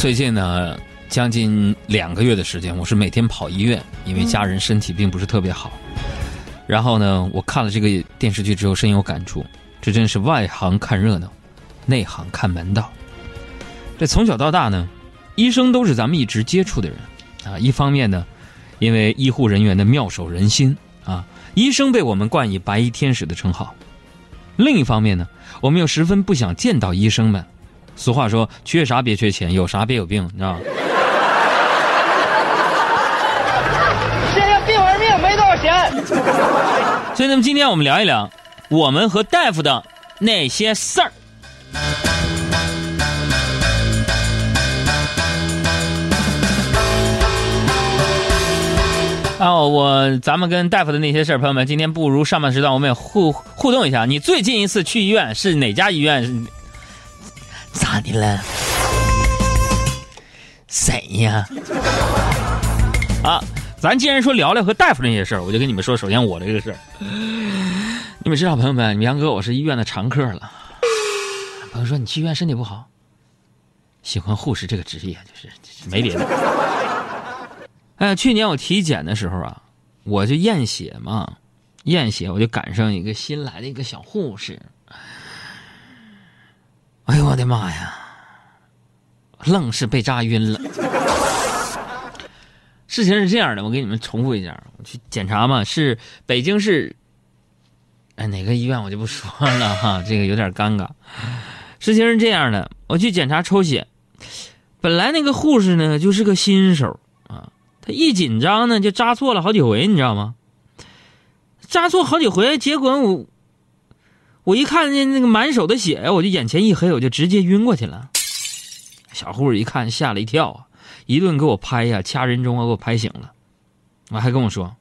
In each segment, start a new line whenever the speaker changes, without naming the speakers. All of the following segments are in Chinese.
最近呢，将近两个月的时间，我是每天跑医院，因为家人身体并不是特别好。然后呢，我看了这个电视剧之后，深有感触。这真是外行看热闹，内行看门道。这从小到大呢，医生都是咱们一直接触的人啊。一方面呢，因为医护人员的妙手仁心啊，医生被我们冠以白衣天使的称号；另一方面呢，我们又十分不想见到医生们。俗话说：“缺啥别缺钱，有啥别有病。”你知道吗？
现 在病玩命没多少钱。
所以，那么今天我们聊一聊我们和大夫的那些事儿。啊，我咱们跟大夫的那些事儿，朋友们，今天不如上半时段我们也互互动一下。你最近一次去医院是哪家医院？咋的了？谁呀？啊，咱既然说聊聊和大夫那些事儿，我就跟你们说，首先我这个事儿，你们知道，朋友们，杨哥我是医院的常客了。朋友说你去医院身体不好，喜欢护士这个职业，就是没别的。哎，去年我体检的时候啊，我就验血嘛，验血我就赶上一个新来的一个小护士。哎呦我的妈呀！愣是被扎晕了。事情是这样的，我给你们重复一下：我去检查嘛，是北京市，哎哪个医院我就不说了 哈，这个有点尴尬。事情是这样的，我去检查抽血，本来那个护士呢就是个新手啊。他一紧张呢，就扎错了好几回，你知道吗？扎错好几回，结果我我一看见那个满手的血呀，我就眼前一黑，我就直接晕过去了。小护士一看吓了一跳啊，一顿给我拍呀，掐人中啊，给我拍醒了。完还跟我说：“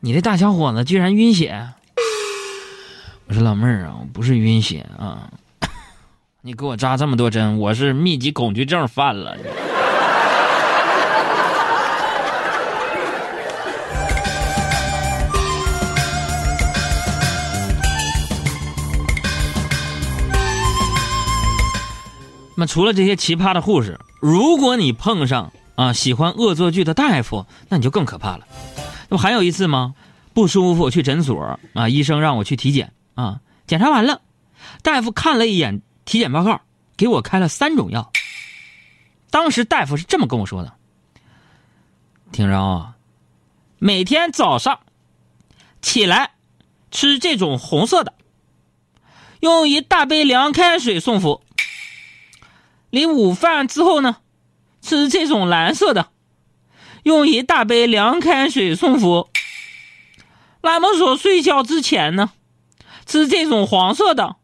你这大小伙子居然晕血！” 我说：“老妹儿啊，我不是晕血啊，你给我扎这么多针，我是密集恐惧症犯了。”那么除了这些奇葩的护士，如果你碰上啊喜欢恶作剧的大夫，那你就更可怕了。那不还有一次吗？不舒服去诊所啊，医生让我去体检啊，检查完了，大夫看了一眼体检报告，给我开了三种药。当时大夫是这么跟我说的：“听着啊，每天早上起来吃这种红色的，用一大杯凉开水送服。”临午饭之后呢，吃这种蓝色的，用一大杯凉开水送服。那么说睡觉之前呢，吃这种黄色的，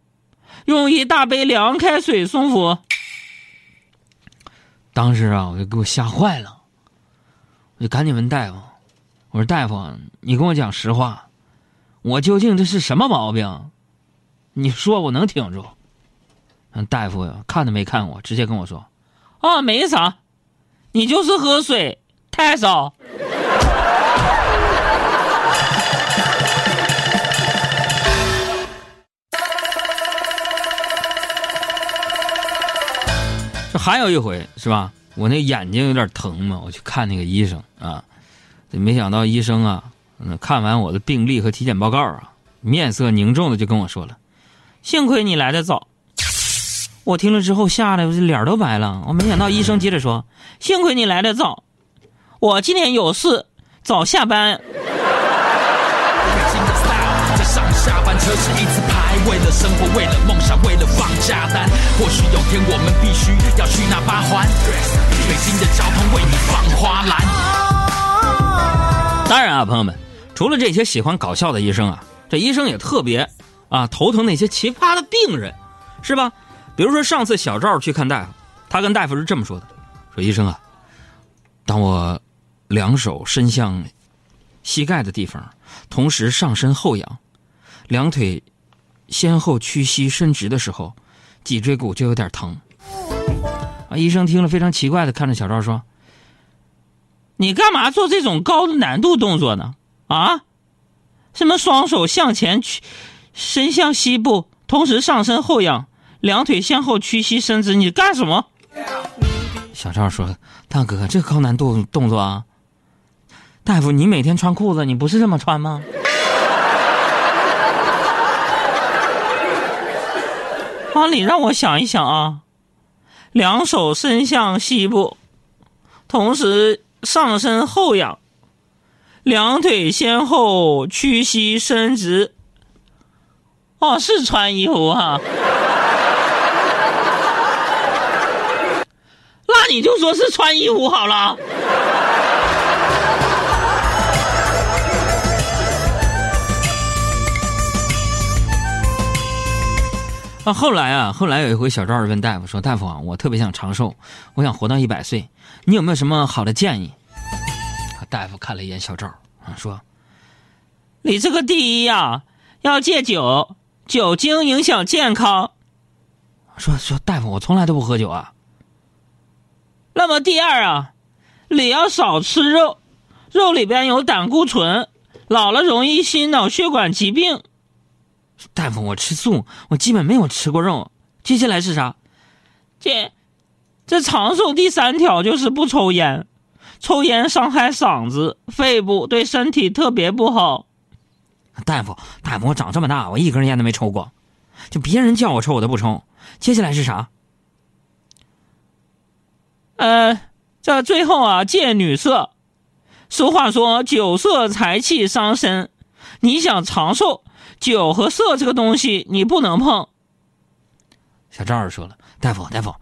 用一大杯凉开水送服。当时啊，我就给我吓坏了，我就赶紧问大夫：“我说大夫，你跟我讲实话，我究竟这是什么毛病？你说我能挺住。”大夫呀，看都没看我，直接跟我说：“啊，没啥，你就是喝水太少。”这还有一回是吧？我那眼睛有点疼嘛，我去看那个医生啊，没想到医生啊，看完我的病历和体检报告啊，面色凝重的就跟我说了：“幸亏你来的早。”我听了之后吓得我脸都白了。我没想到医生接着说：“幸亏你来的早，我今天有事早下班。”为了生活，为了梦想，为了放假单。或许有天我们必须要去那八环，北京的交通为你放花篮。当然啊，朋友们，除了这些喜欢搞笑的医生啊，这医生也特别啊头疼那些奇葩的病人，是吧？比如说，上次小赵去看大夫，他跟大夫是这么说的：“说医生啊，当我两手伸向膝盖的地方，同时上身后仰，两腿先后屈膝伸直的时候，脊椎骨就有点疼。”啊，医生听了非常奇怪的看着小赵说：“你干嘛做这种高难度动作呢？啊，什么双手向前屈伸向膝部，同时上身后仰？”两腿向后屈膝伸直，你干什么？小赵说：“大哥，这高难度动作啊！大夫，你每天穿裤子，你不是这么穿吗？”啊，你让我想一想啊，两手伸向膝部，同时上身后仰，两腿先后屈膝伸直。哦，是穿衣服啊。那你就说是穿衣服好了。啊，后来啊，后来有一回，小赵问大夫说：“大夫啊，我特别想长寿，我想活到一百岁，你有没有什么好的建议？”大夫看了一眼小赵啊，说：“你这个第一呀，要戒酒，酒精影响健康。”说说大夫，我从来都不喝酒啊。那么第二啊，你要少吃肉，肉里边有胆固醇，老了容易心脑血管疾病。大夫，我吃素，我基本没有吃过肉。接下来是啥？这这长寿第三条就是不抽烟，抽烟伤害嗓子、肺部，对身体特别不好。大夫，大夫，我长这么大，我一根烟都没抽过，就别人叫我抽我都不抽。接下来是啥？呃，这最后啊，戒女色。俗话说，酒色财气伤身。你想长寿，酒和色这个东西你不能碰。小赵说了，大夫，大夫，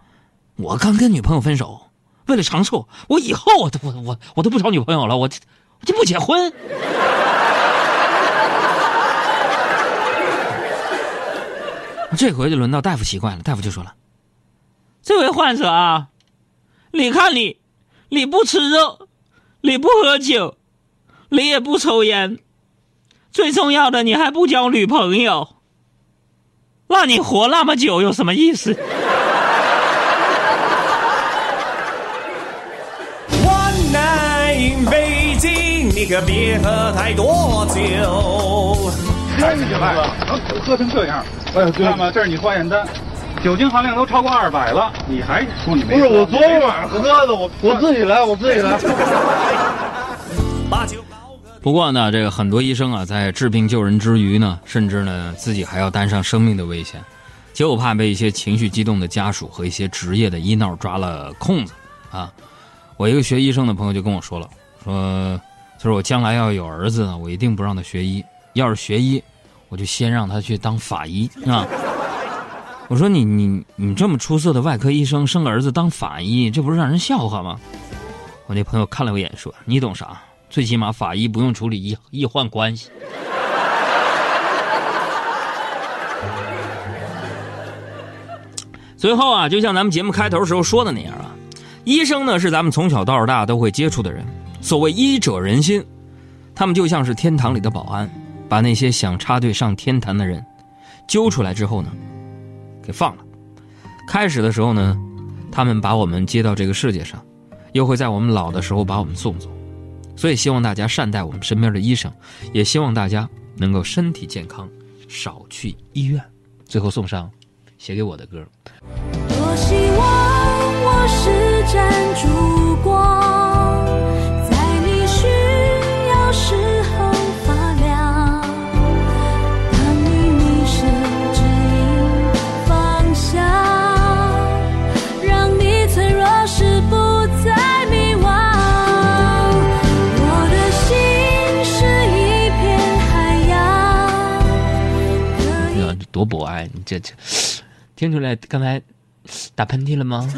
我刚跟女朋友分手，为了长寿，我以后我都我我我都不找女朋友了，我我就不结婚。这回就轮到大夫奇怪了，大夫就说了，这位患者啊。你看你，你不吃肉，你不喝酒，你也不抽烟，最重要的你还不交女朋友，那你活那么久有什么意思
？one night 北京，你可别喝太多酒。
看你这玩意儿，能喝成这样？哎呀，看吧，这是你化验单。酒精含量都超过二百了，你还说你没？
不是我昨天晚上喝的，我我自己来，我自己来。
不过呢，这个很多医生啊，在治病救人之余呢，甚至呢自己还要担上生命的危险，就怕被一些情绪激动的家属和一些职业的医闹抓了空子啊。我一个学医生的朋友就跟我说了，说就是我将来要有儿子呢，我一定不让他学医，要是学医，我就先让他去当法医啊。我说你你你这么出色的外科医生生个儿子当法医，这不是让人笑话吗？我那朋友看了我一眼说：“你懂啥？最起码法医不用处理医医患关系。”最后啊，就像咱们节目开头时候说的那样啊，医生呢是咱们从小到大都会接触的人。所谓医者仁心，他们就像是天堂里的保安，把那些想插队上天坛的人揪出来之后呢。给放了。开始的时候呢，他们把我们接到这个世界上，又会在我们老的时候把我们送走。所以希望大家善待我们身边的医生，也希望大家能够身体健康，少去医院。最后送上写给我的歌。博爱，你这这听出来刚才打喷嚏了吗？